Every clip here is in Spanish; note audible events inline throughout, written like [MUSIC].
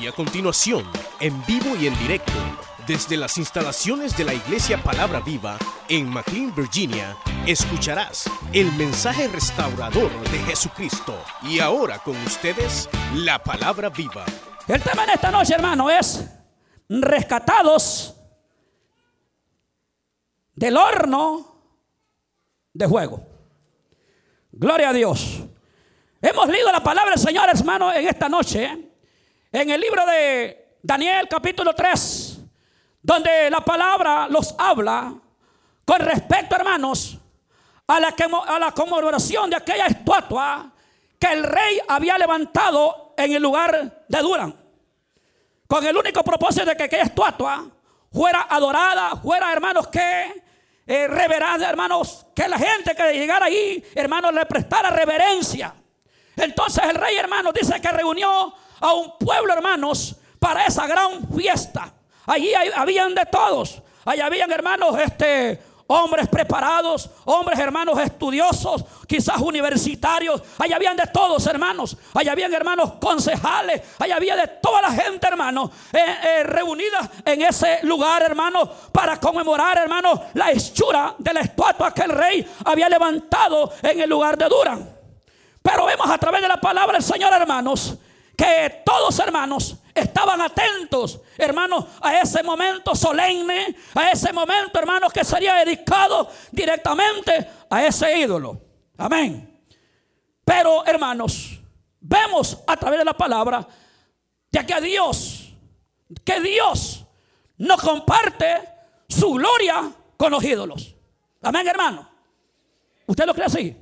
Y a continuación, en vivo y en directo, desde las instalaciones de la Iglesia Palabra Viva en McLean, Virginia, escucharás el mensaje restaurador de Jesucristo. Y ahora con ustedes, la Palabra Viva. El tema en esta noche, hermano, es rescatados del horno de juego. Gloria a Dios. Hemos leído la palabra del Señor, hermano, en esta noche, en el libro de Daniel capítulo 3, donde la palabra los habla con respecto, hermanos, a la, a la conmemoración de aquella estatua que el rey había levantado en el lugar de Durán. Con el único propósito de que aquella estatua fuera adorada, fuera, hermanos, que eh, reverada, hermanos, que la gente que llegara ahí, hermanos, le prestara reverencia. Entonces el rey, hermanos, dice que reunió a un pueblo, hermanos, para esa gran fiesta. Allí habían de todos. Allí habían, hermanos, este, hombres preparados, hombres hermanos estudiosos, quizás universitarios, allá habían de todos hermanos, allá habían hermanos concejales, allá había de toda la gente hermanos eh, eh, reunida en ese lugar hermanos para conmemorar hermanos la hechura de la estatua que el rey había levantado en el lugar de Durán. Pero vemos a través de la palabra del Señor hermanos que todos hermanos estaban atentos, hermanos, a ese momento solemne, a ese momento, hermanos, que sería dedicado directamente a ese ídolo. Amén. Pero, hermanos, vemos a través de la palabra de que a Dios, que Dios no comparte su gloria con los ídolos. Amén, hermano. ¿Usted lo cree así?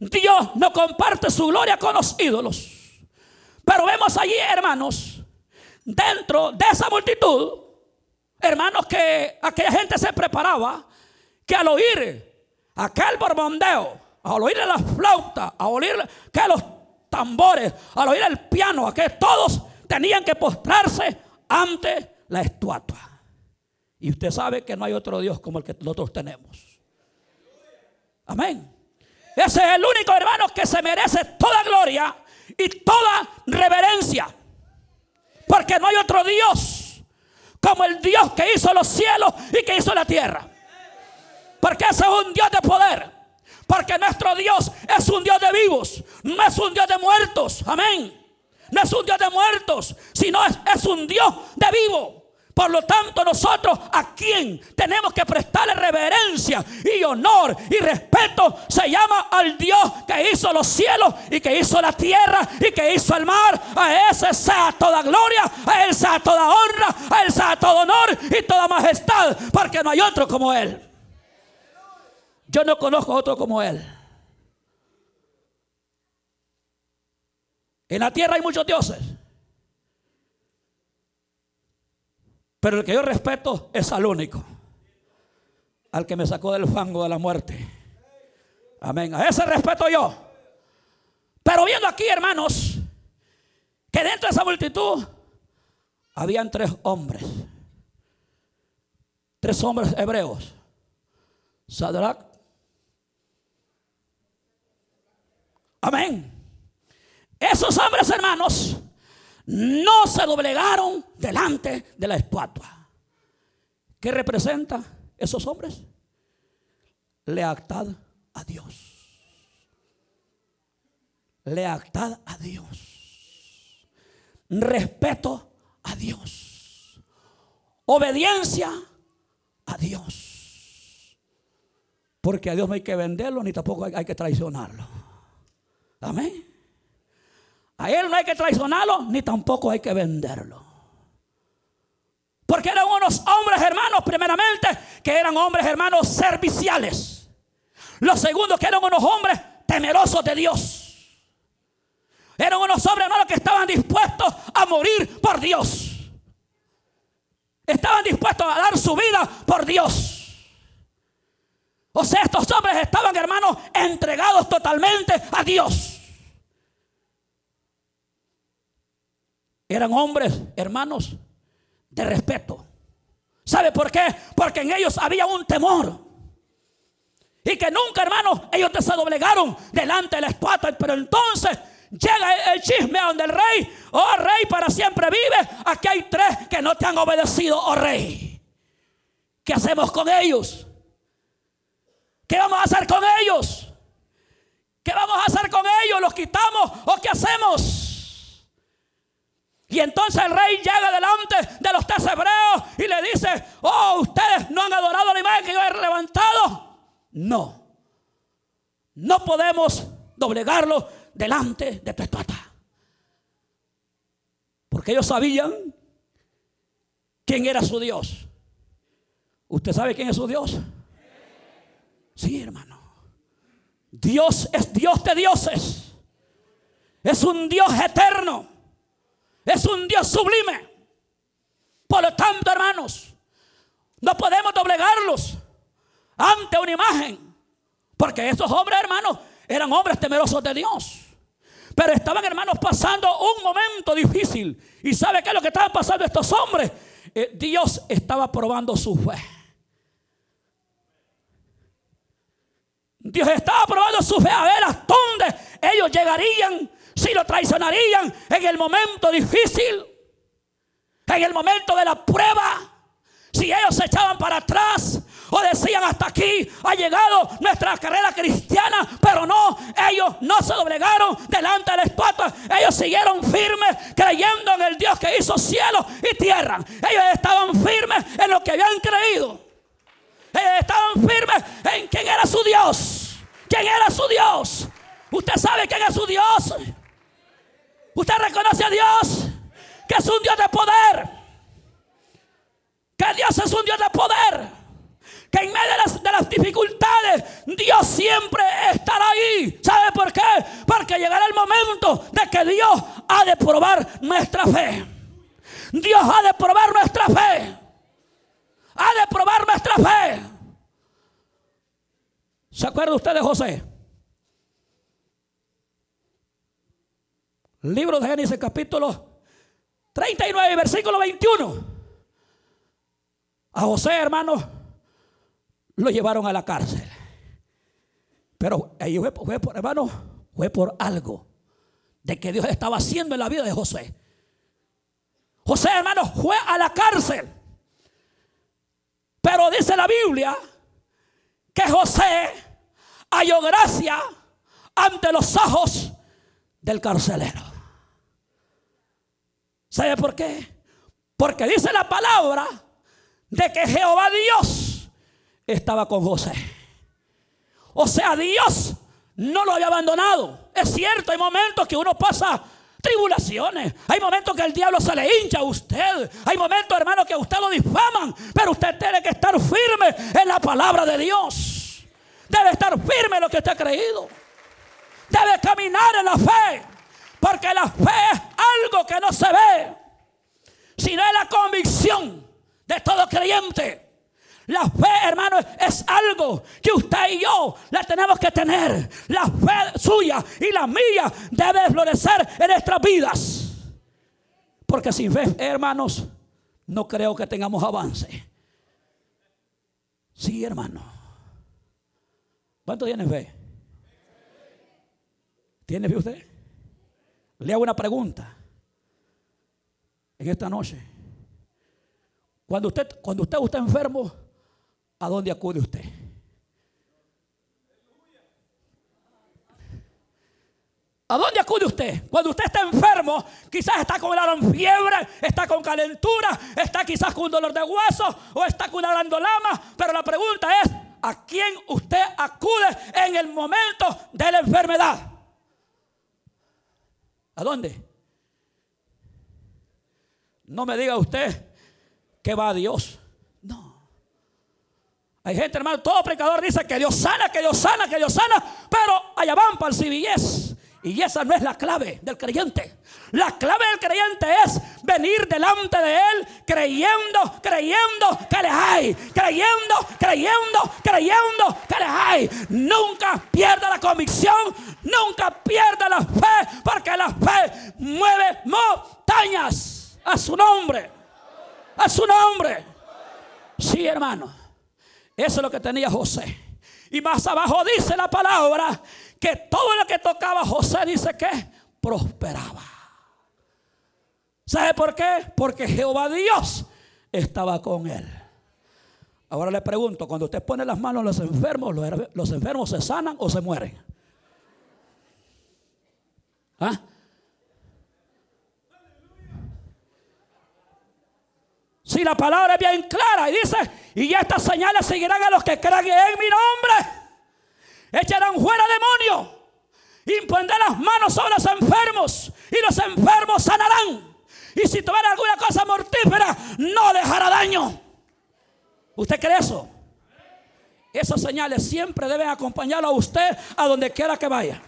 Dios no comparte su gloria con los ídolos. Pero vemos allí, hermanos, dentro de esa multitud, hermanos, que aquella gente se preparaba, que al oír aquel borbondeo, al oír la flauta, al oír que los tambores, al oír el piano, que todos tenían que postrarse ante la estatua. Y usted sabe que no hay otro Dios como el que nosotros tenemos. Amén. Ese es el único hermano que se merece toda gloria y toda reverencia. Porque no hay otro Dios como el Dios que hizo los cielos y que hizo la tierra. Porque ese es un Dios de poder. Porque nuestro Dios es un Dios de vivos, no es un Dios de muertos. Amén. No es un Dios de muertos, sino es, es un Dios de vivo. Por lo tanto, nosotros a quien tenemos que prestarle reverencia y honor y respeto se llama al Dios que hizo los cielos y que hizo la tierra y que hizo el mar. A ese sea toda gloria, a él sea toda honra, a él sea todo honor y toda majestad, porque no hay otro como él. Yo no conozco otro como él. En la tierra hay muchos dioses. Pero el que yo respeto es al único. Al que me sacó del fango de la muerte. Amén. A ese respeto yo. Pero viendo aquí, hermanos, que dentro de esa multitud habían tres hombres. Tres hombres hebreos. Sadrach. Amén. Esos hombres, hermanos, no se doblegaron delante de la estatua. ¿Qué representa esos hombres? Lealtad a Dios. Lealtad a Dios. Respeto a Dios. Obediencia a Dios. Porque a Dios no hay que venderlo ni tampoco hay, que traicionarlo. Amén. A él no hay que traicionarlo ni tampoco hay que venderlo. Porque eran unos hombres hermanos, primeramente, que eran hombres hermanos serviciales. Lo segundo, que eran unos hombres temerosos de Dios. Eran unos hombres hermanos que estaban dispuestos a morir por Dios. Estaban dispuestos a dar su vida por Dios. O sea, estos hombres estaban hermanos entregados totalmente a Dios. Eran hombres, hermanos, de respeto. ¿Sabe por qué? Porque en ellos había un temor. Y que nunca, hermanos, ellos se doblegaron delante de la estatua. Pero entonces llega el chisme donde el rey, oh rey, para siempre vive. Aquí hay tres que no te han obedecido, oh rey. ¿Qué hacemos con ellos? ¿Qué vamos a hacer con ellos? ¿Qué vamos a hacer con ellos? ¿Los quitamos o qué hacemos? Y entonces el rey llega delante de los tres hebreos y le dice, oh, ustedes no han adorado la imagen que yo he levantado. No, no podemos doblegarlo delante de tu estatua. Porque ellos sabían quién era su Dios. ¿Usted sabe quién es su Dios? Sí, hermano. Dios es Dios de dioses. Es un Dios eterno. Es un Dios sublime. Por lo tanto, hermanos, no podemos doblegarlos ante una imagen. Porque esos hombres, hermanos, eran hombres temerosos de Dios. Pero estaban, hermanos, pasando un momento difícil. ¿Y sabe qué es lo que estaban pasando estos hombres? Eh, Dios estaba probando su fe. Dios estaba probando su fe a ver hasta dónde ellos llegarían, si lo traicionarían en el momento difícil, en el momento de la prueba. Si ellos se echaban para atrás o decían hasta aquí ha llegado nuestra carrera cristiana, pero no, ellos no se doblegaron delante de la estatua, ellos siguieron firmes creyendo en el Dios que hizo cielo y tierra. Ellos estaban firmes en lo que habían creído. Ellos estaban firmes en quién era su Dios. ¿Quién era su Dios? ¿Usted sabe quién es su Dios? ¿Usted reconoce a Dios? Que es un Dios de poder que Dios es un Dios de poder. Que en medio de las, de las, dificultades Dios siempre estará ahí. ¿Sabe por qué? Porque llegará el momento de que Dios ha de probar nuestra fe. Dios ha de probar nuestra fe. Ha de probar nuestra fe. ¿Se acuerda usted de José? Libro de Génesis capítulo 39, versículo 21. A José, hermano, lo llevaron a la cárcel. Pero ahí fue, por, hermano, fue por algo de que Dios estaba haciendo en la vida de José. José, hermano, fue a la cárcel. Pero dice la Biblia que José halló gracia ante los ojos del carcelero. ¿Sabe por qué? Porque dice la palabra de que Jehová Dios estaba con José. O sea, Dios no lo había abandonado. Es cierto, hay momentos que uno pasa tribulaciones. Hay momentos que el diablo se le hincha a usted. Hay momentos, hermano, que usted lo difaman. Pero usted tiene que estar firme en la palabra de Dios. Debe estar firme en lo que usted ha creído. Debe caminar en la fe. Porque la fe es algo que no se ve. Sino es la convicción de todo creyente. La fe, hermano, es algo que usted y yo la tenemos que tener. La fe suya y la mía debe florecer en nuestras vidas. Porque sin fe, hermanos, no creo que tengamos avance. Sí, hermano. ¿Cuánto tiene fe? ¿Tiene fe usted? Le hago una pregunta en esta noche. Cuando usted, cuando usted está enfermo, ¿a dónde acude usted? ¿A dónde acude usted? Cuando usted está enfermo, quizás está con la fiebre, está con calentura, está quizás con un dolor de hueso o está con una lama. Pero la pregunta es, ¿a quién usted acude en el momento de la enfermedad? ¿A dónde? No me diga usted que va a Dios. No. Hay gente, hermano, todo predicador dice que Dios sana, que Dios sana, que Dios sana, pero allá van para el CBS. Y esa no es la clave del creyente. La clave del creyente es venir delante de Él creyendo, creyendo que le hay. Creyendo, creyendo, creyendo que le hay. Nunca pierda la convicción, nunca pierda la fe, porque la fe mueve montañas a su nombre a su nombre. Sí, hermano. Eso es lo que tenía José. Y más abajo dice la palabra que todo lo que tocaba José dice que prosperaba. ¿Sabe por qué? Porque Jehová Dios estaba con él. Ahora le pregunto, cuando usted pone las manos a los enfermos, ¿los, enfermos se sanan o se mueren? ¿Ah? Si la palabra es bien clara y dice, y estas señales seguirán a los que crean en mi nombre, echarán fuera demonios, impondrán las manos sobre los enfermos y los enfermos sanarán. Y si tuviera alguna cosa mortífera, no dejará daño. ¿Usted cree eso? Esas señales siempre deben acompañarlo a usted a donde quiera que vaya.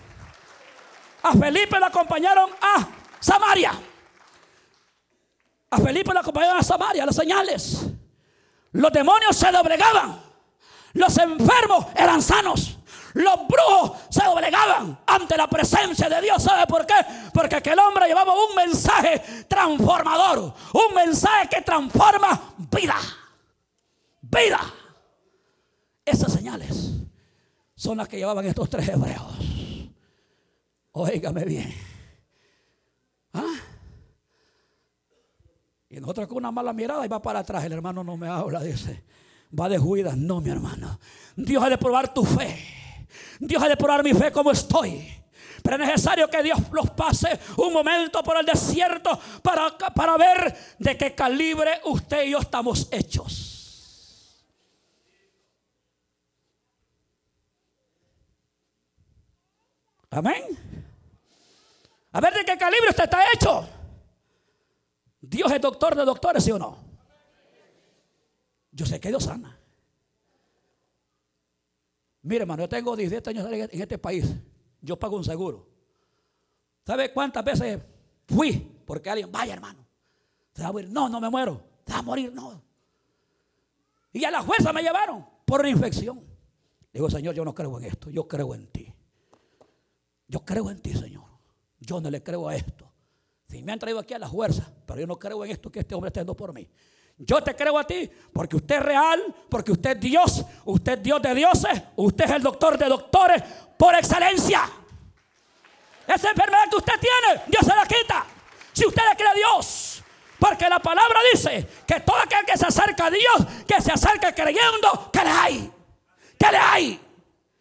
A Felipe le acompañaron a Samaria. A Felipe le acompañaron a Samaria las señales. Los demonios se doblegaban. Los enfermos eran sanos. Los brujos se doblegaban ante la presencia de Dios. ¿Sabe por qué? Porque aquel hombre llevaba un mensaje transformador. Un mensaje que transforma vida vida. Esas señales son las que llevaban estos tres hebreos. Óigame bien. ¿Ah? Y nosotros con una mala mirada y va para atrás. El hermano no me habla, dice. Va de juidas. No, mi hermano. Dios ha de probar tu fe. Dios ha de probar mi fe como estoy. Pero es necesario que Dios los pase un momento por el desierto para, para ver de qué calibre usted y yo estamos hechos. Amén. A ver de qué calibre usted está hecho. Dios es doctor de doctores, ¿sí o no? Yo sé que Dios sana. Mire, hermano, yo tengo 17 años en este país. Yo pago un seguro. ¿Sabe cuántas veces fui? Porque alguien, vaya hermano, se va a morir. No, no me muero. Se va a morir, no. Y a la fuerza me llevaron por infección. Digo, Señor, yo no creo en esto. Yo creo en ti. Yo creo en ti, Señor. Yo no le creo a esto. Si me han traído aquí a la fuerza, pero yo no creo en esto que este hombre está haciendo por mí. Yo te creo a ti porque usted es real, porque usted es Dios, usted es Dios de dioses, usted es el doctor de doctores por excelencia. Esa enfermedad que usted tiene, Dios se la quita. Si usted le cree a Dios, porque la palabra dice que todo aquel que se acerca a Dios, que se acerca creyendo que le hay, que le hay.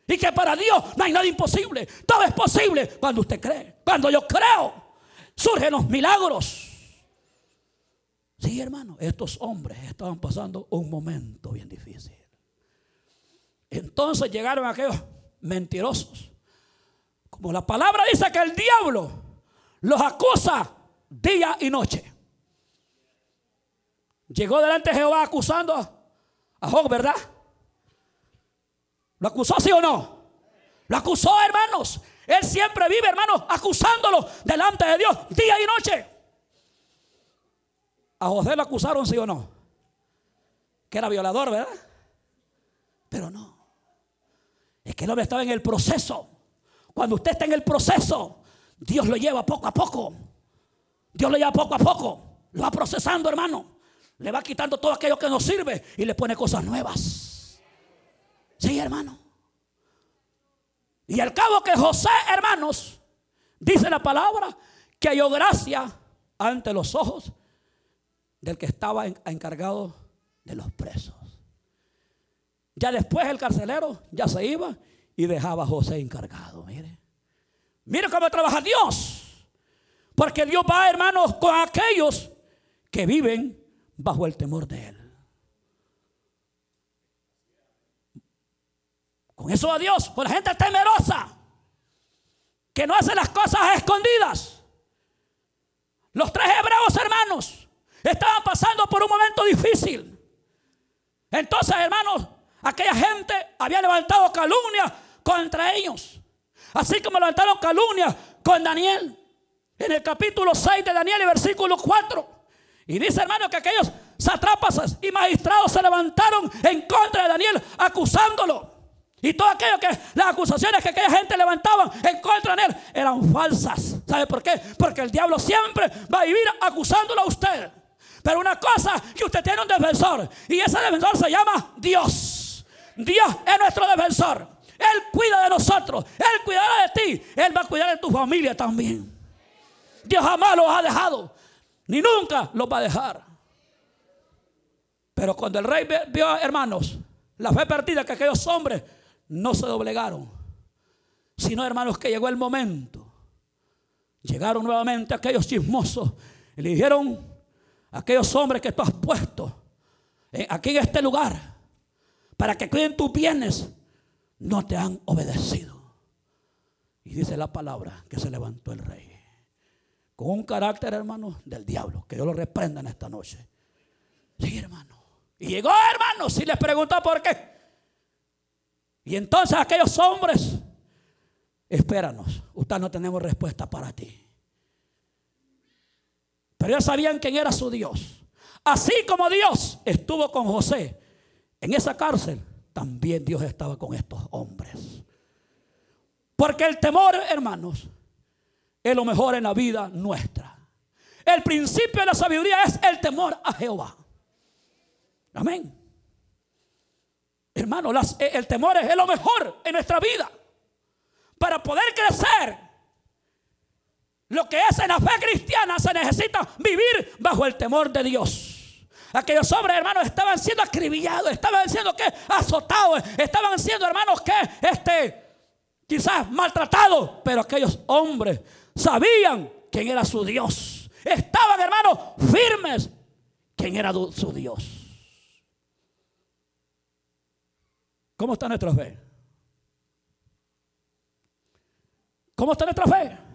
Y que para Dios no hay nada imposible. Todo es posible cuando usted cree. Cuando yo creo, surgen los milagros. Sí, hermano, estos hombres estaban pasando un momento bien difícil. Entonces llegaron aquellos mentirosos. Como la palabra dice que el diablo los acusa día y noche. Llegó delante de Jehová acusando a Job, ¿verdad? ¿Lo acusó sí o no? Lo acusó, hermanos. Él siempre vive, hermanos, acusándolo delante de Dios día y noche. A José lo acusaron, sí o no. Que era violador, ¿verdad? Pero no. Es que el hombre estaba en el proceso. Cuando usted está en el proceso, Dios lo lleva poco a poco. Dios lo lleva poco a poco. Lo va procesando, hermano. Le va quitando todo aquello que no sirve y le pone cosas nuevas. Sí, hermano. Y al cabo que José, hermanos, dice la palabra, que halló gracia ante los ojos del que estaba encargado de los presos. Ya después el carcelero ya se iba y dejaba a José encargado. Mire, mire cómo trabaja Dios. Porque Dios va, hermanos, con aquellos que viven bajo el temor de Él. Con eso a Dios, con la gente temerosa, que no hace las cosas escondidas. Los tres hebreos hermanos estaban pasando por un momento difícil. Entonces, hermanos, aquella gente había levantado calumnia contra ellos. Así como levantaron calumnia con Daniel. En el capítulo 6 de Daniel, versículo 4. Y dice, hermano, que aquellos satrapas y magistrados se levantaron en contra de Daniel, acusándolo. Y todo aquello que las acusaciones que aquella gente levantaba en contra de él eran falsas. ¿Sabe por qué? Porque el diablo siempre va a vivir acusándolo a usted. Pero una cosa que usted tiene un defensor y ese defensor se llama Dios. Dios es nuestro defensor. Él cuida de nosotros. Él cuidará de ti. Él va a cuidar de tu familia también. Dios jamás los ha dejado, ni nunca los va a dejar. Pero cuando el rey vio, hermanos, la fe perdida que aquellos hombres no se doblegaron, sino hermanos que llegó el momento. Llegaron nuevamente aquellos chismosos y le dijeron aquellos hombres que tú has puesto aquí en este lugar para que cuiden tus bienes, no te han obedecido. Y dice la palabra que se levantó el rey. Con un carácter, hermano, del diablo. Que Dios lo reprenda en esta noche. Sí, hermano. Y llegó, hermano, si les preguntó por qué. Y entonces aquellos hombres, espéranos, usted no tenemos respuesta para ti. Pero ellos sabían quién era su Dios. Así como Dios estuvo con José en esa cárcel, también Dios estaba con estos hombres. Porque el temor, hermanos, es lo mejor en la vida nuestra. El principio de la sabiduría es el temor a Jehová. Amén. Hermano, el temor es lo mejor en nuestra vida. Para poder crecer, lo que es en la fe cristiana, se necesita vivir bajo el temor de Dios. Aquellos hombres, hermanos, estaban siendo acribillados, estaban siendo que azotados, estaban siendo, hermanos, que este quizás maltratados, pero aquellos hombres sabían quién era su Dios. Estaban, hermanos, firmes quién era su Dios. ¿Cómo está nuestra fe? ¿Cómo está nuestra fe?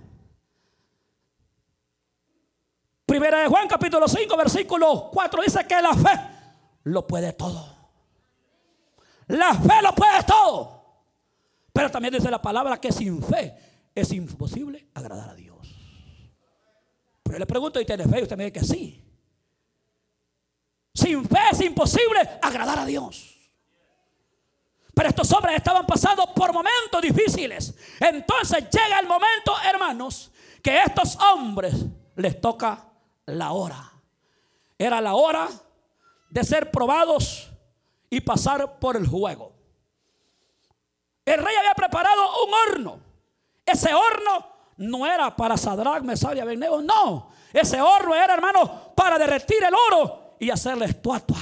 Primera de Juan capítulo 5 versículo 4 dice que la fe lo puede todo. La fe lo puede todo. Pero también dice la palabra que sin fe es imposible agradar a Dios. Pero yo le pregunto, ¿y tiene fe? Y usted me dice que sí. Sin fe es imposible agradar a Dios. Pero estos hombres estaban pasando por momentos difíciles. Entonces llega el momento, hermanos, que estos hombres les toca la hora. Era la hora de ser probados y pasar por el juego. El rey había preparado un horno. Ese horno no era para Sadrach, Mesach y Abednego, no. Ese horno era, hermano, para derretir el oro y hacerle estatua.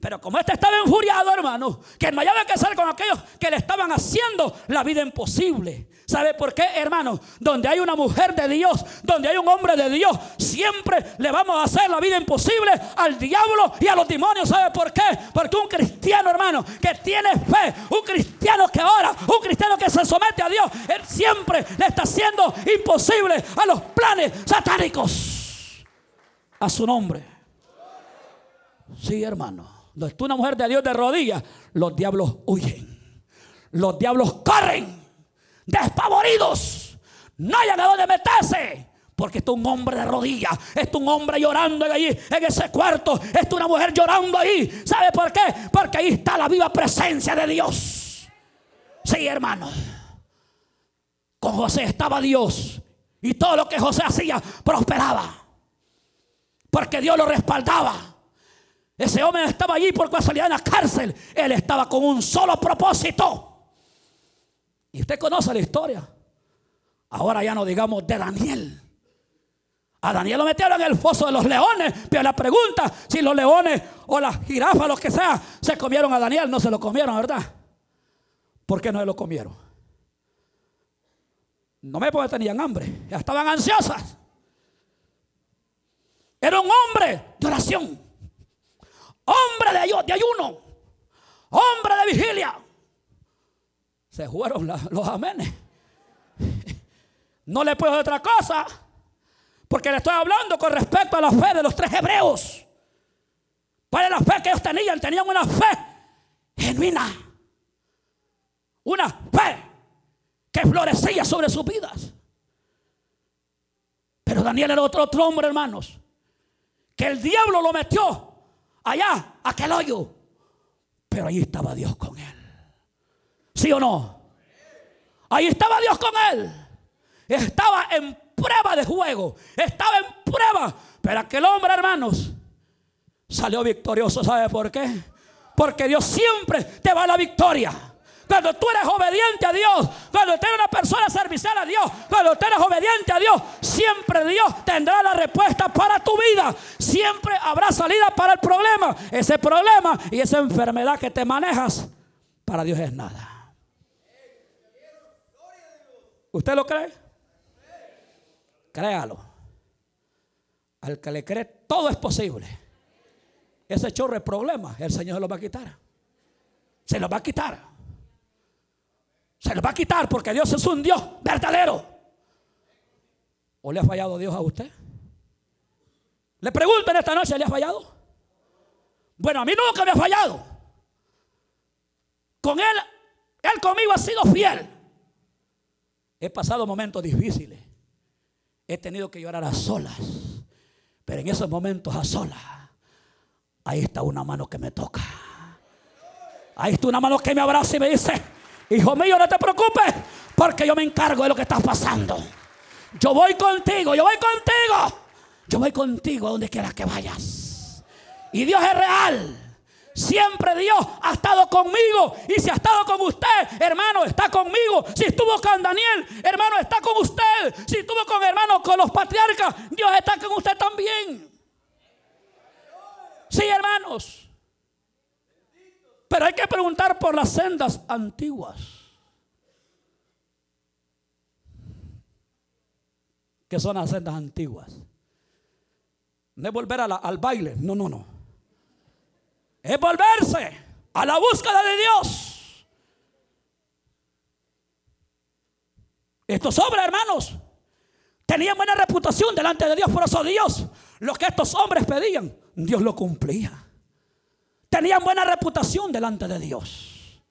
Pero como este estaba enfuriado, hermano, que no hallaba que hacer con aquellos que le estaban haciendo la vida imposible. ¿Sabe por qué, hermano? Donde hay una mujer de Dios, donde hay un hombre de Dios, siempre le vamos a hacer la vida imposible al diablo y a los demonios. ¿Sabe por qué? Porque un cristiano, hermano, que tiene fe, un cristiano que ora, un cristiano que se somete a Dios, él siempre le está haciendo imposible a los planes satánicos. A su nombre. Sí, hermano. Donde está una mujer de Dios de rodillas, los diablos huyen. Los diablos corren, despavoridos. No hayan a dónde meterse. Porque está un hombre de rodillas. Está un hombre llorando allí, en ese cuarto. Está una mujer llorando ahí. ¿Sabe por qué? Porque ahí está la viva presencia de Dios. Sí, hermano. Con José estaba Dios. Y todo lo que José hacía prosperaba. Porque Dios lo respaldaba. Ese hombre estaba allí por casualidad en la cárcel. Él estaba con un solo propósito. Y usted conoce la historia. Ahora ya no digamos de Daniel. A Daniel lo metieron en el foso de los leones. Pero la pregunta, si los leones o las jirafas, lo que sea, se comieron a Daniel, no se lo comieron, ¿verdad? ¿Por qué no se lo comieron? No me porque tenían hambre, ya estaban ansiosas. Era un hombre de oración hombre de, ayuno, hombre de vigilia. Se fueron los amenes. No le puedo decir otra cosa, porque le estoy hablando con respecto a la fe de los tres hebreos. ¿Cuál es la fe que ellos tenían? Tenían una fe genuina. Una fe que florecía sobre sus vidas. Pero Daniel era otro, otro hombre, hermanos, que el diablo lo metió allá, aquel hoyo. Pero ahí estaba Dios con él. ¿Sí o no? Ahí estaba Dios con él. Estaba en prueba de juego. Estaba en prueba. Pero aquel hombre, hermanos, salió victorioso. ¿Sabe por qué? Porque Dios siempre te va a la victoria. Cuando tú eres obediente a Dios, cuando tú eres una persona servicial a Dios, cuando tú eres obediente a Dios, siempre Dios tendrá la respuesta para tu vida. Siempre habrá salida para el problema. Ese problema y esa enfermedad que te manejas, para Dios es nada. ¿Usted lo cree? Créalo. Al que le cree, todo es posible. Ese chorro de problemas, el Señor se lo va a quitar. Se lo va a quitar. Se lo va a quitar porque Dios es un Dios verdadero. ¿O le ha fallado Dios a usted? Le pregunto en esta noche, ¿le ha fallado? Bueno, a mí nunca me ha fallado. Con Él, Él conmigo ha sido fiel. He pasado momentos difíciles. He tenido que llorar a solas. Pero en esos momentos a solas, ahí está una mano que me toca. Ahí está una mano que me abraza y me dice, Hijo mío, no te preocupes, porque yo me encargo de lo que está pasando. Yo voy contigo, yo voy contigo. Yo voy contigo a donde quieras que vayas. Y Dios es real. Siempre Dios ha estado conmigo. Y si ha estado con usted, hermano, está conmigo. Si estuvo con Daniel, hermano, está con usted. Si estuvo con hermano, con los patriarcas, Dios está con usted también. Sí, hermanos. Pero hay que preguntar por las sendas antiguas. ¿Qué son las sendas antiguas? No es volver al baile, no, no, no. Es volverse a la búsqueda de Dios. Estos hombres, hermanos, tenían buena reputación delante de Dios. Por eso Dios, lo que estos hombres pedían, Dios lo cumplía tenían buena reputación delante de Dios.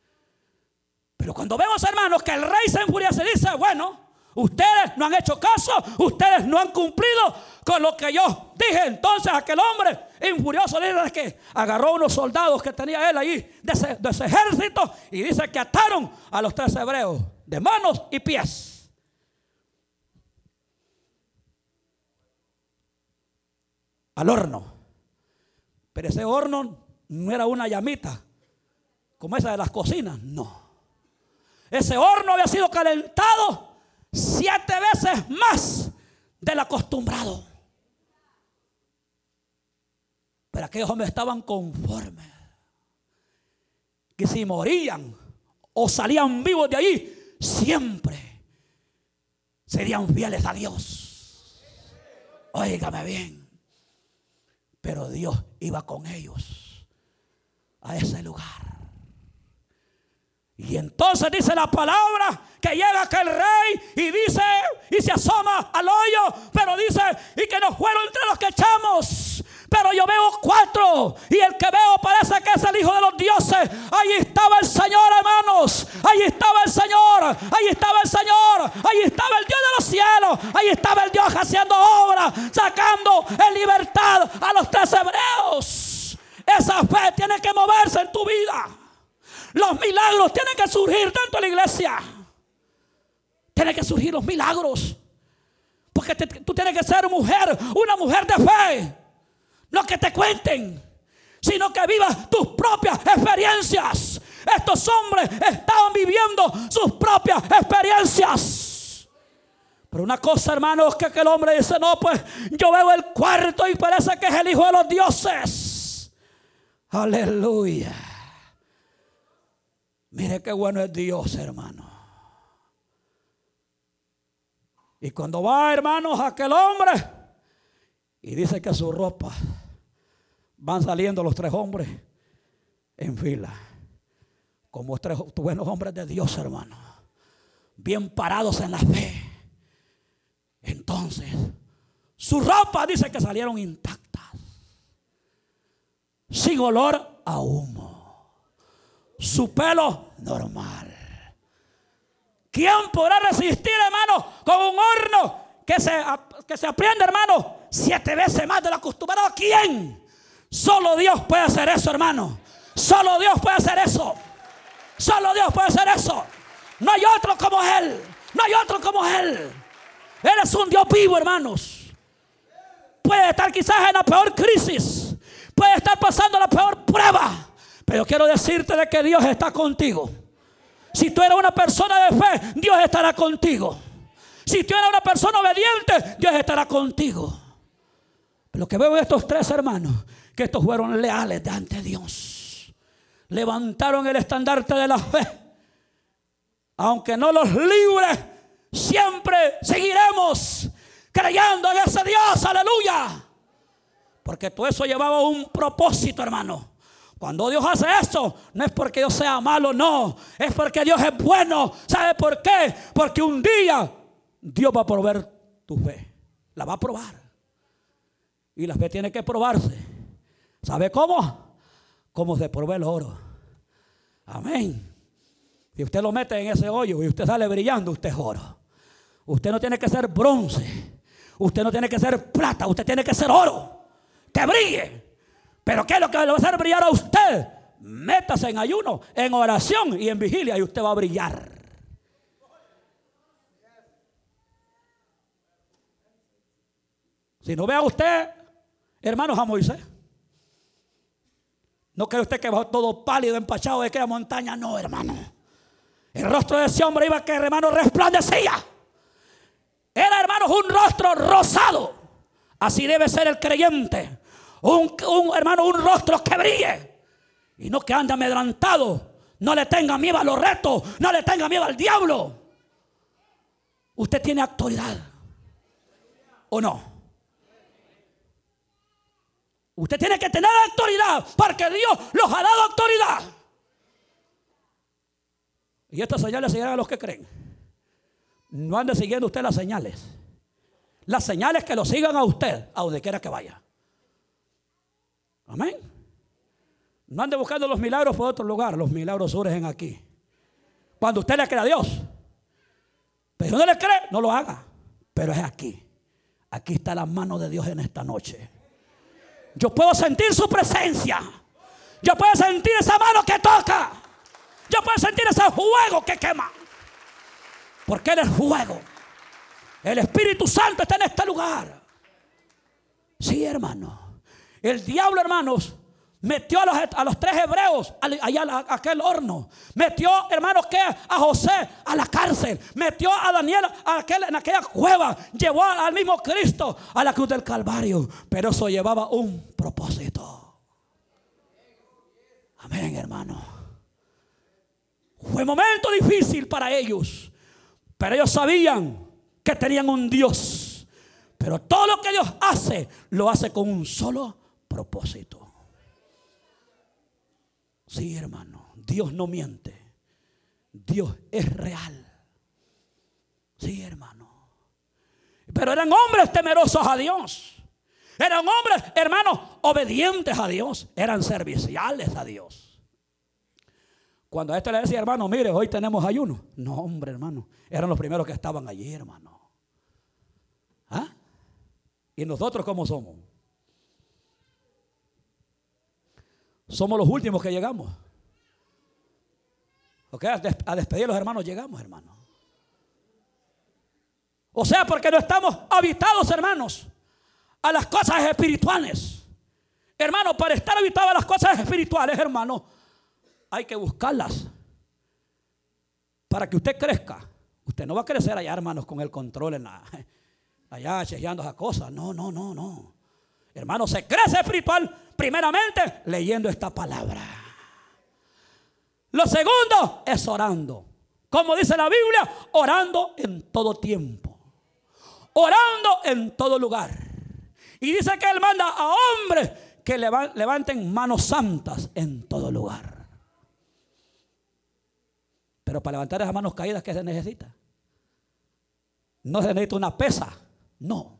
Pero cuando vemos, hermanos, que el rey se enfurece y dice, bueno, ustedes no han hecho caso, ustedes no han cumplido con lo que yo dije. Entonces aquel hombre infurioso dice que agarró unos soldados que tenía él ahí de ese, de ese ejército y dice que ataron a los tres hebreos de manos y pies. Al horno. Pero ese horno no era una llamita como esa de las cocinas, no. Ese horno había sido calentado siete veces más del acostumbrado. Pero aquellos hombres estaban conformes. Que si morían o salían vivos de allí, siempre serían fieles a Dios. Óigame bien. Pero Dios iba con ellos a ese lugar. Y entonces dice la palabra que llega aquel rey y dice y se asoma al hoyo, pero dice y que no fueron entre los que echamos. Pero yo veo cuatro y el que veo parece que es el Hijo de los dioses. Ahí estaba el Señor, hermanos. Ahí estaba el Señor. Ahí estaba el Señor. Ahí estaba el Dios de los cielos. Ahí estaba el Dios haciendo obra, sacando en libertad a los tres hebreos. Esa fe tiene que moverse en tu vida. Los milagros tienen que surgir tanto en la iglesia. Tienen que surgir los milagros. Porque tú tienes que ser mujer, una mujer de fe. No que te cuenten, sino que vivas tus propias experiencias. Estos hombres estaban viviendo sus propias experiencias. Pero una cosa, hermanos, que aquel hombre dice, no, pues yo veo el cuarto y parece que es el hijo de los dioses. Aleluya. Mire qué bueno es Dios, hermano. Y cuando va, hermanos, aquel hombre y dice que su ropa van saliendo los tres hombres en fila, como tres buenos hombres de Dios, hermano, bien parados en la fe. Entonces, su ropa dice que salieron intactas sin olor a humo. Su pelo normal. ¿Quién podrá resistir, hermano, con un horno que se, que se hermano, siete veces más de lo acostumbrado? ¿Quién? Solo Dios puede hacer eso, hermano. Solo Dios puede hacer eso. Solo Dios puede hacer eso. No hay otro como Él. No hay otro como Él. Él es un Dios vivo, hermanos. Puede estar quizás en la peor crisis puede estar pasando la peor prueba. Pero quiero decirte de que Dios está contigo. Si tú eres una persona de fe, Dios estará contigo. Si tú eres una persona obediente, Dios estará contigo. Lo que veo en estos tres hermanos, que estos fueron leales ante Dios. Levantaron el estandarte de la fe. Aunque no los libre, siempre seguiremos creyendo en ese Dios. Aleluya. Porque todo eso llevaba un propósito, hermano. Cuando Dios hace eso, no es porque Dios sea malo, no. Es porque Dios es bueno. ¿Sabe por qué? Porque un día Dios va a probar tu fe. La va a probar. Y la fe tiene que probarse. ¿Sabe cómo? Como se prueba el oro. Amén. Si usted lo mete en ese hoyo y usted sale brillando, usted es oro. Usted no tiene que ser bronce. Usted no tiene que ser plata. Usted tiene que ser oro. Que brille. Pero ¿qué es lo que le va a hacer brillar a usted? Métase en ayuno, en oración y en vigilia y usted va a brillar. Si no vea usted, hermanos, a Moisés. No cree usted que va todo pálido, empachado de aquella montaña. No, hermano. El rostro de ese hombre iba que, hermano, resplandecía. Era, hermanos, un rostro rosado. Así debe ser el creyente. Un, hermano, un rostro que brille. Y no que ande amedrantado. No le tenga miedo a los retos. No le tenga miedo al diablo. Usted tiene autoridad. ¿O no? Usted tiene que tener autoridad porque Dios los ha dado autoridad. Y estas señales seguirán a los que creen. No ande siguiendo usted las señales. Las señales que lo sigan a usted, a donde quiera que vaya. Amén. No ande buscando los milagros por otro lugar. Los milagros surgen aquí. Cuando usted le cree a Dios. Pero no le cree, no lo haga. Pero es aquí. Aquí está la mano de Dios en esta noche. Yo puedo sentir su presencia. Yo puedo sentir esa mano que toca. Yo puedo sentir ese fuego que quema. Porque Él es fuego. El Espíritu Santo está en este lugar. Sí, hermano. El diablo, hermanos, metió a los, tres hebreos allá a aquel horno. Metió, hermanos, que a José a la cárcel. Metió a Daniel en aquella cueva. Llevó al mismo Cristo a la cruz del Calvario. Pero eso llevaba un propósito. Amén, hermano. Fue momento difícil para ellos. Pero ellos sabían que tenían un Dios. Pero todo lo que Dios hace, lo hace con un solo propósito. Sí, hermano, Dios no miente. Dios es real. Sí, hermano. Pero eran hombres temerosos a Dios. Eran hombres, hermanos, obedientes a Dios. Eran serviciales a Dios. Cuando a este le decía, hermano, mire, hoy tenemos ayuno. No, hombre, hermano. Eran los primeros que estaban allí, hermano. ¿Ah? ¿Y nosotros cómo somos? Somos los últimos que llegamos. ¿Ok? A despedir a los hermanos llegamos, hermanos. O sea, porque no estamos habitados, hermanos, a las cosas espirituales. Hermano, para estar habitados a las cosas espirituales, hermano, hay que buscarlas. Para que usted crezca. Usted no va a crecer allá, hermanos, con el control en la, [LAUGHS] allá chequeando esas cosas. No, no, no, no. Hermano, se crece espiritual primeramente leyendo esta palabra. Lo segundo es orando. Como dice la Biblia, orando en todo tiempo. Orando en todo lugar. Y dice que Él manda a hombres que levanten manos santas en todo lugar. Pero para levantar esas manos caídas, ¿qué se necesita? No se necesita una pesa, no.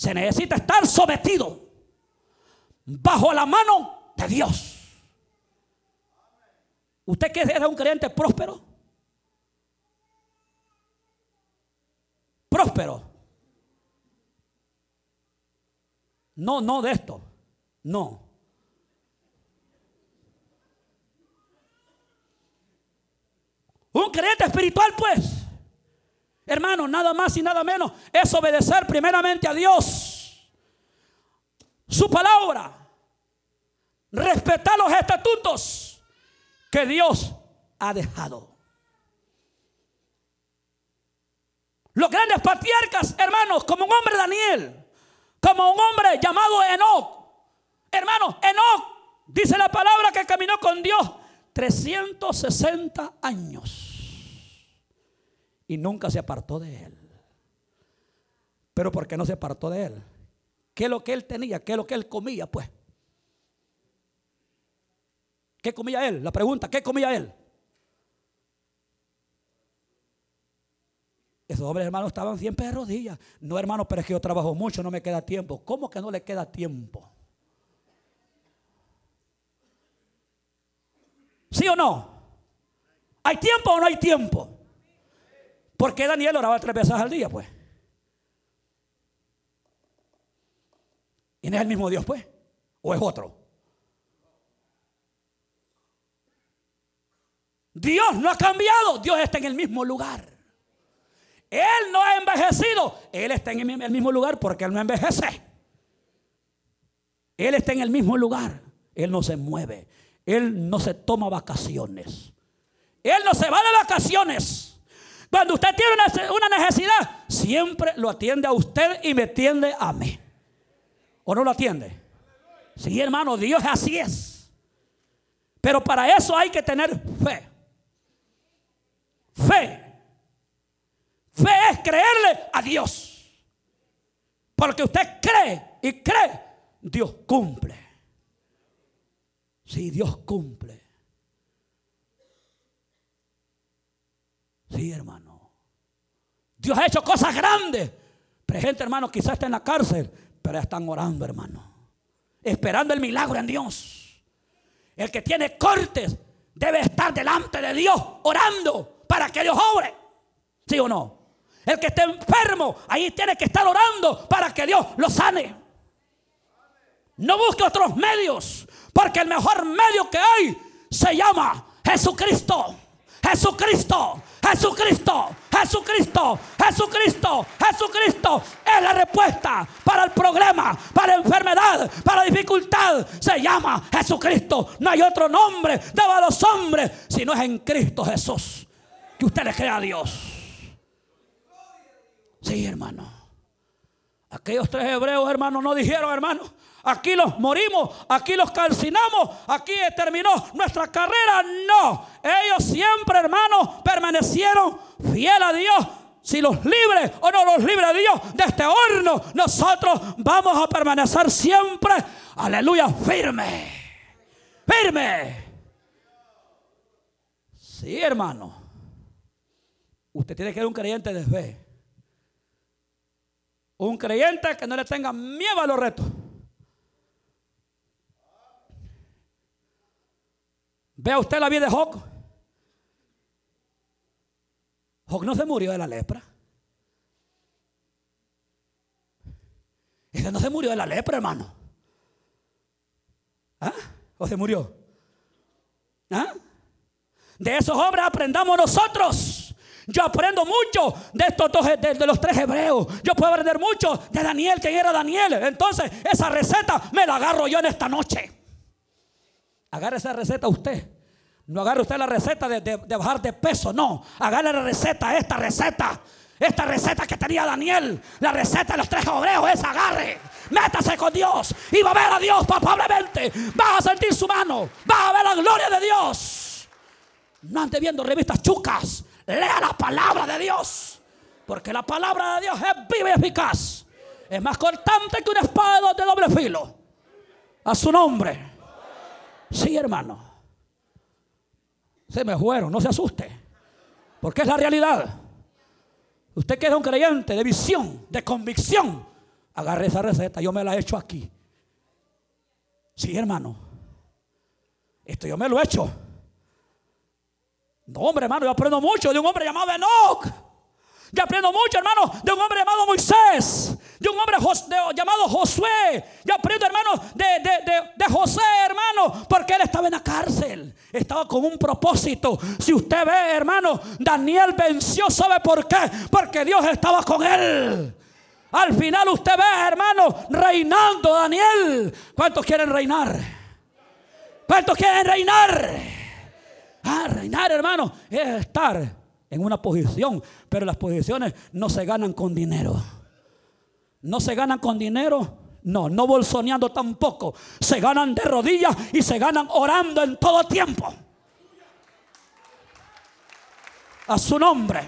Se necesita estar sometido bajo la mano de Dios. ¿Usted que es un creyente próspero? Próspero. No, no de esto. No. Un creyente espiritual, pues. Hermano, nada más y nada menos es obedecer primeramente a Dios. Su palabra. Respetar los estatutos que Dios ha dejado. Los grandes patriarcas, hermanos, como un hombre Daniel, como un hombre llamado Enoch. Hermanos, Enoch dice la palabra que caminó con Dios 360 años y nunca se apartó de él. Pero ¿por qué no se apartó de él? ¿Qué es lo que él tenía? ¿Qué es lo que él comía? Pues. ¿Qué comía él? La pregunta, ¿qué comía él? Esos hombres hermanos estaban siempre de rodillas. No hermano, pero es que yo trabajo mucho, no me queda tiempo. ¿Cómo que no le queda tiempo? ¿Sí o no? ¿Hay tiempo o no hay tiempo? ¿Por qué Daniel oraba tres veces al día, pues? ¿Y no es el mismo Dios, pues? ¿O es otro? Dios no ha cambiado, Dios está en el mismo lugar. Él no ha envejecido. Él está en el mismo lugar porque Él no envejece. Él está en el mismo lugar. Él no se mueve. Él no se toma vacaciones. Él no se va de vacaciones. Cuando usted tiene una necesidad, siempre lo atiende a usted y me atiende a mí. ¿O no lo atiende? Sí, hermano, Dios así es. Pero para eso hay que tener fe. Fe. Fe es creerle a Dios. Porque usted cree y cree, Dios cumple. Sí, Dios cumple. Sí, hermano. Dios ha hecho cosas grandes. Pero gente, hermano, quizás está en la cárcel, pero ya están orando, hermano. Esperando el milagro en Dios. El que tiene cortes debe estar delante de Dios orando para que Dios obre. ¿Sí o no? El que esté enfermo, ahí tiene que estar orando para que Dios lo sane. No busque otros medios, porque el mejor medio que hay se llama Jesucristo. Jesucristo, Jesucristo, Jesucristo, Jesucristo, Jesucristo es la respuesta para el problema, para la enfermedad, para la dificultad. Se llama Jesucristo. No hay otro nombre dado a los hombres si no es en Cristo Jesús. Que usted le crea a Dios. Sí, hermano. Aquellos tres hebreos, hermano, no dijeron, hermano, aquí los morimos, aquí los calcinamos, aquí terminó nuestra carrera. No, ellos siempre, hermano, permanecieron fiel a Dios. Si los libre o no los libre Dios de este horno, nosotros vamos a permanecer siempre, aleluya, firme. Firme. Sí, hermano. Usted tiene que ser un creyente de fe. Un creyente que no le tenga miedo a los retos. Vea usted la vida de Joc. Joc no se murió de la lepra. Ese no se murió de la lepra, hermano. ¿Ah? ¿O se murió? ¿Ah? De esos hombres aprendamos nosotros. Yo aprendo mucho de estos dos, de, los tres hebreos. Yo puedo aprender mucho de Daniel, que era Daniel. Entonces, esa receta me la agarro yo en esta noche. Agarre esa receta usted. No agarre usted la receta de, bajar de peso, no. Agarre la receta, esta receta. Esta receta que tenía Daniel, la receta de los tres hebreos, esa agarre. Métase con Dios y va a ver a Dios palpablemente. Va a sentir su mano. Va a ver la gloria de Dios. No ande viendo revistas chucas. Lea la palabra de Dios. Porque la palabra de Dios es viva y eficaz. Es más cortante que una espada de doble filo. A su nombre. Sí, hermano. Se me fueron, no se asuste. Porque es la realidad. Usted que es un creyente de visión, de convicción, agarre esa receta. Yo me la he hecho aquí. Sí, hermano. Esto yo me lo he hecho. No, hombre, hermano, yo aprendo mucho de un hombre llamado Enoch. Yo aprendo mucho, hermano, de un hombre llamado Moisés, de un hombre llamado Josué. Yo aprendo, hermano, de, José, hermano, porque él estaba en la cárcel. Estaba con un propósito. Si usted ve, hermano, Daniel venció, ¿sabe por qué? Porque Dios estaba con él. Al final usted ve, hermano, reinando Daniel. ¿Cuántos quieren reinar? ¿Cuántos quieren reinar? Ah, reinar, hermano, es estar en una posición, pero las posiciones no se ganan con dinero. No se ganan con dinero, no, no bolsoneando tampoco. Se ganan de rodillas y se ganan orando en todo tiempo. A su nombre.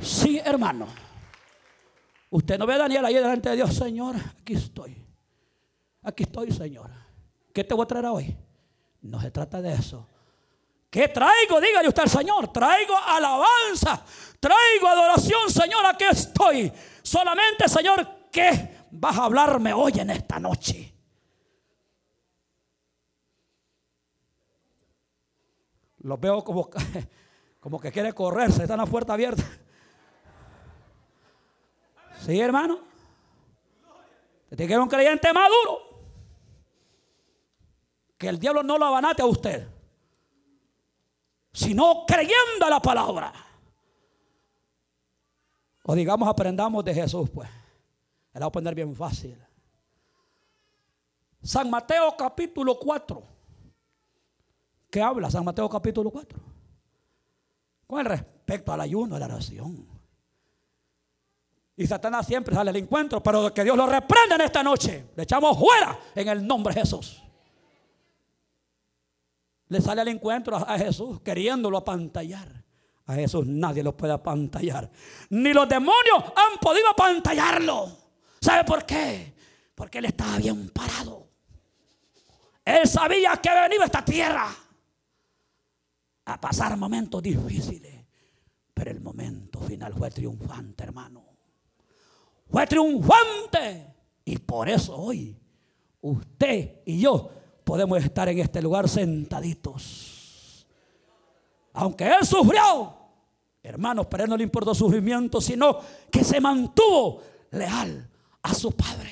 Sí, hermano. Usted no ve a Daniel ahí delante de Dios, Señor. Aquí estoy. Aquí estoy, Señor. ¿Qué te voy a traer hoy? No se trata de eso. ¿Qué traigo? Dígale usted al Señor. Traigo alabanza. Traigo adoración, Señor. Aquí estoy. Solamente, Señor, ¿qué vas a hablarme hoy en esta noche? Los veo como, [LAUGHS] como que quiere correrse. Está en la puerta abierta. Sí, hermano. Te que un creyente maduro. Que el diablo no lo abanate a usted. Sino creyendo a la palabra. O digamos, aprendamos de Jesús, pues. Le va a poner bien fácil. San Mateo capítulo 4. ¿Qué habla San Mateo capítulo 4? Con el respecto al ayuno, a la oración. Y Satanás siempre sale al encuentro, pero que Dios lo reprenda en esta noche. Le echamos fuera en el nombre de Jesús. Le sale al encuentro a Jesús queriéndolo apantallar. A Jesús nadie lo puede apantallar. Ni los demonios han podido apantallarlo. ¿Sabe por qué? Porque él estaba bien parado. Él sabía que había venido a esta tierra a pasar momentos difíciles. Pero el momento final fue triunfante, hermano fue triunfante. Y por eso hoy usted y yo podemos estar en este lugar sentaditos. Aunque Él sufrió, hermanos, pero Él no le importó sufrimiento, sino que se mantuvo leal a su Padre.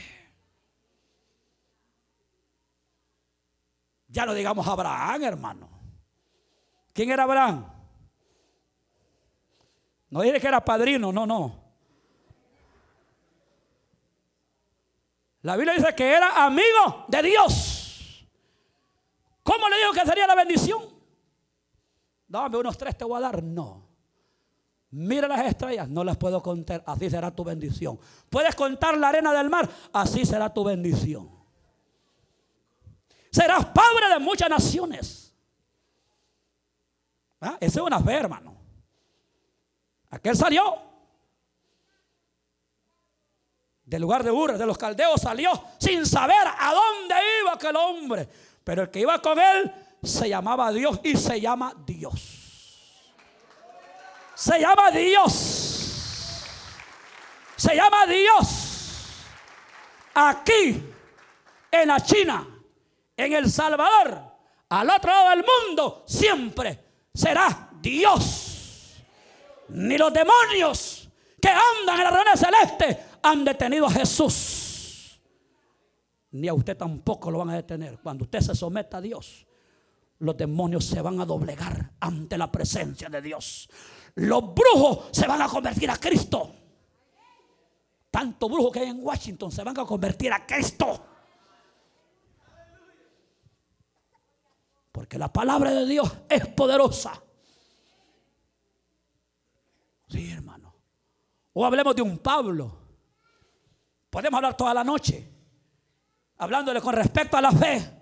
Ya no digamos Abraham, hermano. ¿Quién era Abraham? No dije que era padrino, no, no. La Biblia dice que era amigo de Dios. ¿Cómo le digo que sería la bendición? Dame unos tres, te voy a dar. No. Mira las estrellas, no las puedo contar. Así será tu bendición. Puedes contar la arena del mar, así será tu bendición. Serás padre de muchas naciones. ¿Ah? Esa es una fe, hermano. Aquel salió del lugar de Ur, de los caldeos, salió sin saber a dónde iba aquel hombre. Pero el que iba con él se llamaba Dios y se llama Dios. Se llama Dios. Se llama Dios. Aquí, en la China, en El Salvador, al otro lado del mundo, siempre será Dios. Ni los demonios que andan en la reunión celeste han detenido a Jesús. Ni a usted tampoco lo van a detener. Cuando usted se someta a Dios, los demonios se van a doblegar ante la presencia de Dios. Los brujos se van a convertir a Cristo. Tanto brujo que hay en Washington se van a convertir a Cristo. Porque la palabra de Dios es poderosa. Sí, hermano. O hablemos de un Pablo Podemos hablar toda la noche hablándole con respecto a la fe.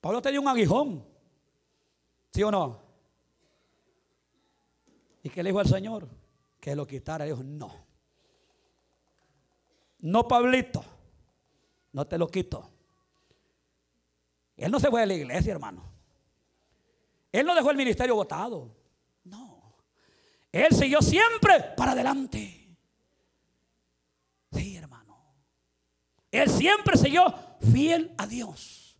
Pablo tenía un aguijón, ¿sí o no? ¿Y qué le dijo al Señor? Que lo quitara. Dijo, no. No, Pablito, no te lo quito. Él no se fue a la iglesia, hermano. Él no dejó el ministerio votado. Él siguió siempre para adelante. Sí, hermano. Él siempre siguió fiel a Dios.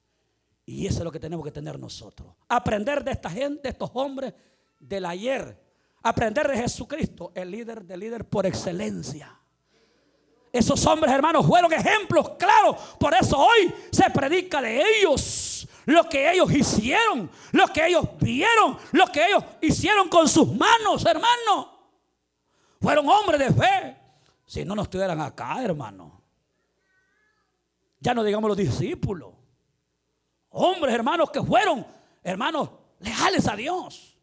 Y eso es lo que tenemos que tener nosotros. Aprender de esta gente, de estos hombres del ayer. Aprender de Jesucristo, el líder de líder por excelencia. Esos hombres, hermanos, fueron ejemplos claros. Por eso hoy se predica de ellos lo que ellos hicieron, lo que ellos vieron, lo que ellos hicieron con sus manos, hermano. Fueron hombres de fe. Si no, nos estuvieran acá, hermano. Ya no digamos los discípulos. Hombres, hermanos, que fueron, hermanos, leales a Dios.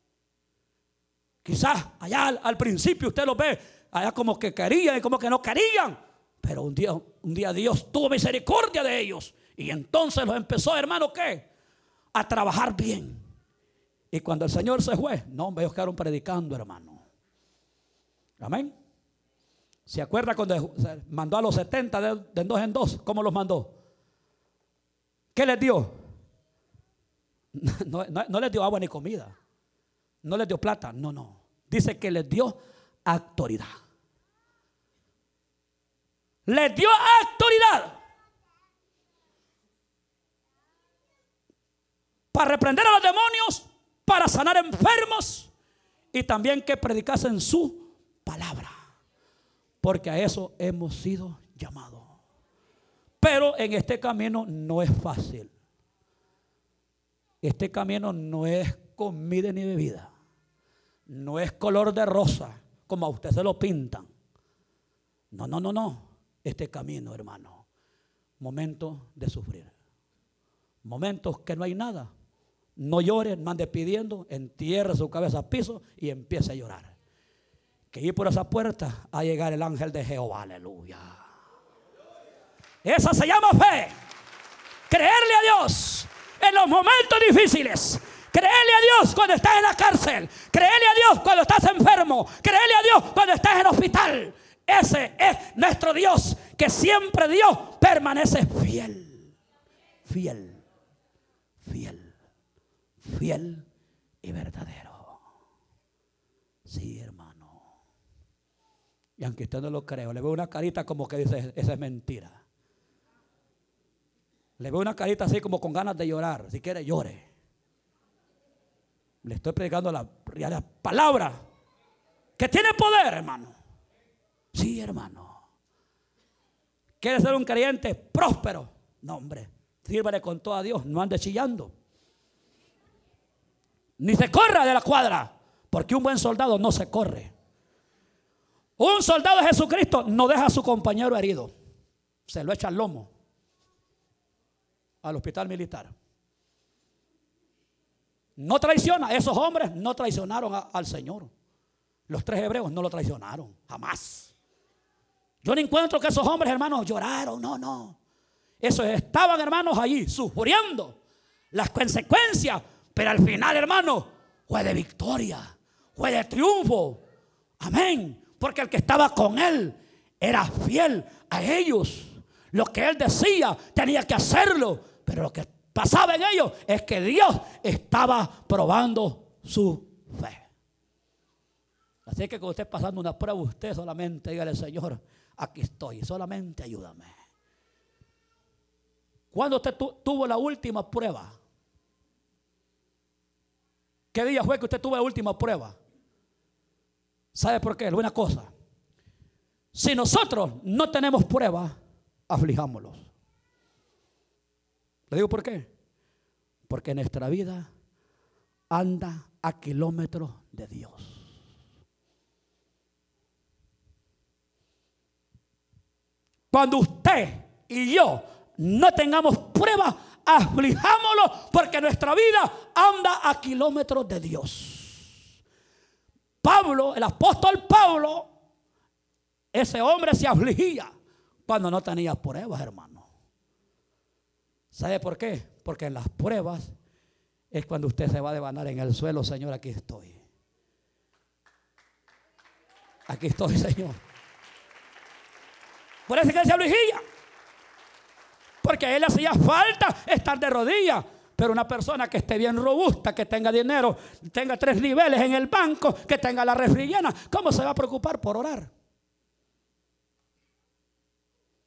Quizás allá al, principio usted lo ve, allá como que querían y como que no querían. Pero un día, un día Dios tuvo misericordia de ellos. Y entonces los empezó, hermano, ¿qué? A trabajar bien. Y cuando el Señor se fue, no, ellos quedaron predicando, hermano. Amén. ¿Se acuerda cuando mandó a los 70 de, dos en dos? ¿Cómo los mandó? ¿Qué les dio? [LAUGHS] No, les dio agua ni comida. No les dio plata. No, no. Dice que les dio autoridad. Les dio autoridad. Para reprender a los demonios, para sanar enfermos y también que predicasen su porque a eso hemos sido llamados. Pero en este camino no es fácil. Este camino no es comida ni bebida. No es color de rosa, como a usted se lo pintan. No, no, no, no. Este camino, hermano. Momentos de sufrir. Momentos que no hay nada. No llore, mande pidiendo, entierre su cabeza a piso y empiece a llorar que ir por esa puerta a llegar el ángel de Jehová. Aleluya. Esa se llama fe. Creerle a Dios en los momentos difíciles. Creerle a Dios cuando estás en la cárcel. Creerle a Dios cuando estás enfermo. Creerle a Dios cuando estás en el hospital. Ese es nuestro Dios que siempre Dios permanece fiel. Fiel. Fiel. Fiel y verdadero. Sí, hermano. Y aunque usted no lo creo, le veo una carita como que dice, esa es mentira. Le veo una carita así como con ganas de llorar. Si quiere, llore. Le estoy predicando la, la palabra que tiene poder, hermano. Sí, hermano. ¿Quiere ser un creyente próspero? No, hombre. Sírvale con todo a Dios. No ande chillando. Ni se corra de la cuadra. Porque un buen soldado no se corre. Un soldado de Jesucristo no deja a su compañero herido. Se lo echa al lomo. Al hospital militar. No traiciona. Esos hombres no traicionaron al Señor. Los tres hebreos no lo traicionaron. Jamás. Yo no encuentro que esos hombres, hermanos, lloraron. No, no. Esos estaban, hermanos, allí sufriendo las consecuencias. Pero al final, hermanos, fue de victoria. Fue de triunfo. Amén. Porque el que estaba con él era fiel a ellos. Lo que él decía tenía que hacerlo. Pero lo que pasaba en ellos es que Dios estaba probando su fe. Así que cuando esté pasando una prueba, usted solamente dígale, Señor, aquí estoy, solamente ayúdame. ¿Cuándo usted tuvo la última prueba? ¿Qué día fue que usted tuvo la última prueba? ¿Sabe por qué? Una cosa. Si nosotros no tenemos pruebas, aflijámoslos. ¿Le digo por qué? Porque nuestra vida anda a kilómetros de Dios. Cuando usted y yo no tengamos pruebas, aflijámoslo porque nuestra vida anda a kilómetros de Dios. Pablo, el apóstol Pablo, ese hombre se afligía cuando no tenía pruebas, hermano. ¿Sabe por qué? Porque en las pruebas es cuando usted se va a devanar en el suelo, Señor, aquí estoy. Aquí estoy, [LAUGHS] Señor. Por eso que él se afligía. Porque a él hacía falta estar de rodillas. Pero una persona que esté bien robusta, que tenga dinero, tenga tres niveles en el banco, que tenga la refri ¿cómo se va a preocupar por orar?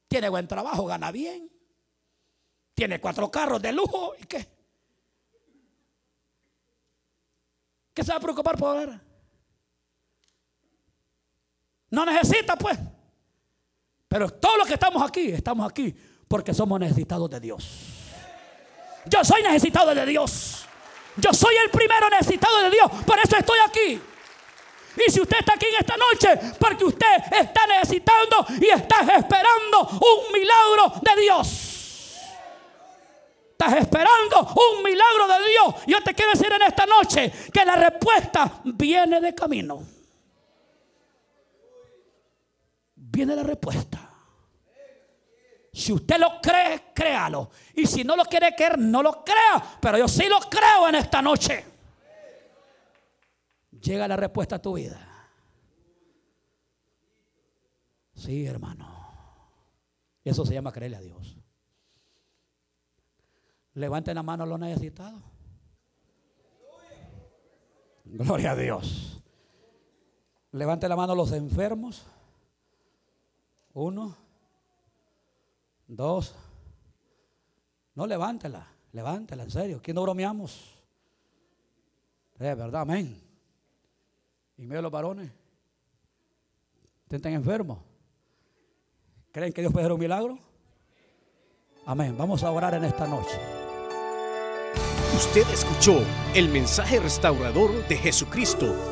Tiene buen trabajo, gana bien. Tiene cuatro carros de lujo. ¿Y qué? ¿Qué se va a preocupar por orar? No necesita, pues. Pero todos los que estamos aquí, estamos aquí porque somos necesitados de Dios. Yo soy necesitado de Dios. Yo soy el primero necesitado de Dios. Por eso estoy aquí. Y si usted está aquí en esta noche, porque usted está necesitando y está esperando un milagro de Dios. estás esperando un milagro de Dios, yo te quiero decir en esta noche que la respuesta viene de camino. Viene la respuesta. Si usted lo cree, créalo. Y si no lo quiere creer, no lo crea. Pero yo sí lo creo en esta noche. Llega la respuesta a tu vida. Sí, hermano. Eso se llama creerle a Dios. Levanten la mano a los necesitados. Gloria a Dios. Levanten la mano a los enfermos. Uno. Dos. No, levántela. Levántela, en serio. ¿Quién no bromeamos? Es verdad, amén. Y medio de los varones. Estén enfermos. ¿Creen que Dios puede hacer un milagro? Amén. Vamos a orar en esta noche. Usted escuchó el mensaje restaurador de Jesucristo